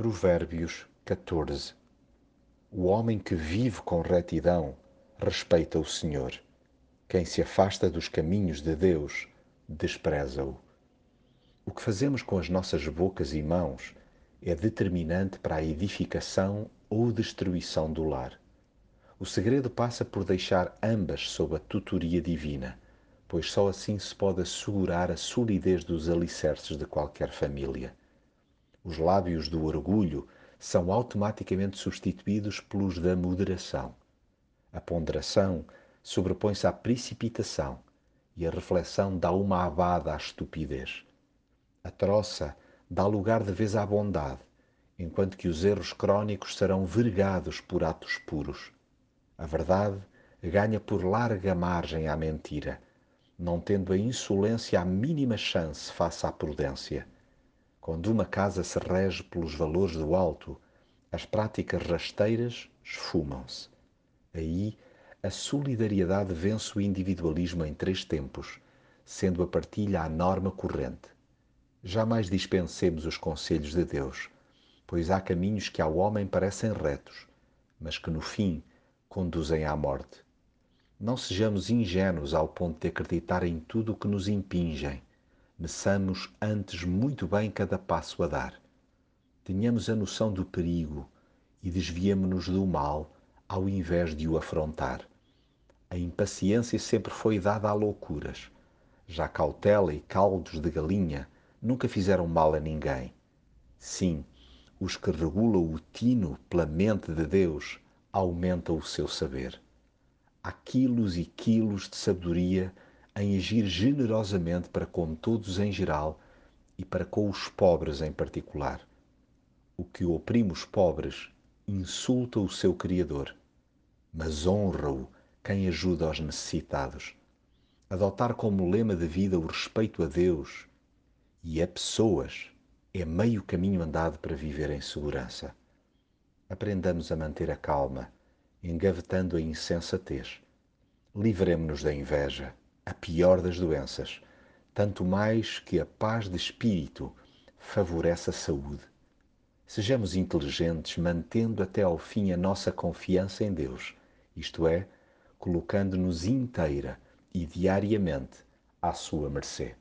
Provérbios 14 O homem que vive com retidão respeita o Senhor. Quem se afasta dos caminhos de Deus despreza-o. O que fazemos com as nossas bocas e mãos é determinante para a edificação ou destruição do lar. O segredo passa por deixar ambas sob a tutoria divina, pois só assim se pode assegurar a solidez dos alicerces de qualquer família. Os lábios do orgulho são automaticamente substituídos pelos da moderação. A ponderação sobrepõe-se à precipitação e a reflexão dá uma abada à estupidez. A troça dá lugar de vez à bondade, enquanto que os erros crónicos serão vergados por atos puros. A verdade ganha por larga margem à mentira, não tendo a insolência a mínima chance face à prudência. Quando uma casa se rege pelos valores do alto, as práticas rasteiras esfumam-se. Aí a solidariedade vence o individualismo em três tempos, sendo a partilha a norma corrente. Jamais dispensemos os conselhos de Deus, pois há caminhos que ao homem parecem retos, mas que no fim conduzem à morte. Não sejamos ingênuos ao ponto de acreditar em tudo o que nos impingem meçamos antes muito bem cada passo a dar. Tenhamos a noção do perigo e desviemo-nos do mal ao invés de o afrontar. A impaciência sempre foi dada a loucuras. Já cautela e caldos de galinha nunca fizeram mal a ninguém. Sim, os que regulam o tino pela mente de Deus aumentam o seu saber. Há quilos e quilos de sabedoria em agir generosamente para com todos em geral e para com os pobres em particular. O que oprime os pobres insulta o seu Criador, mas honra-o quem ajuda aos necessitados. Adotar como lema de vida o respeito a Deus e a pessoas é meio caminho andado para viver em segurança. Aprendamos a manter a calma, engavetando a insensatez. Livremos-nos da inveja a pior das doenças, tanto mais que a paz de espírito favorece a saúde. Sejamos inteligentes, mantendo até ao fim a nossa confiança em Deus, isto é, colocando-nos inteira e diariamente à sua mercê.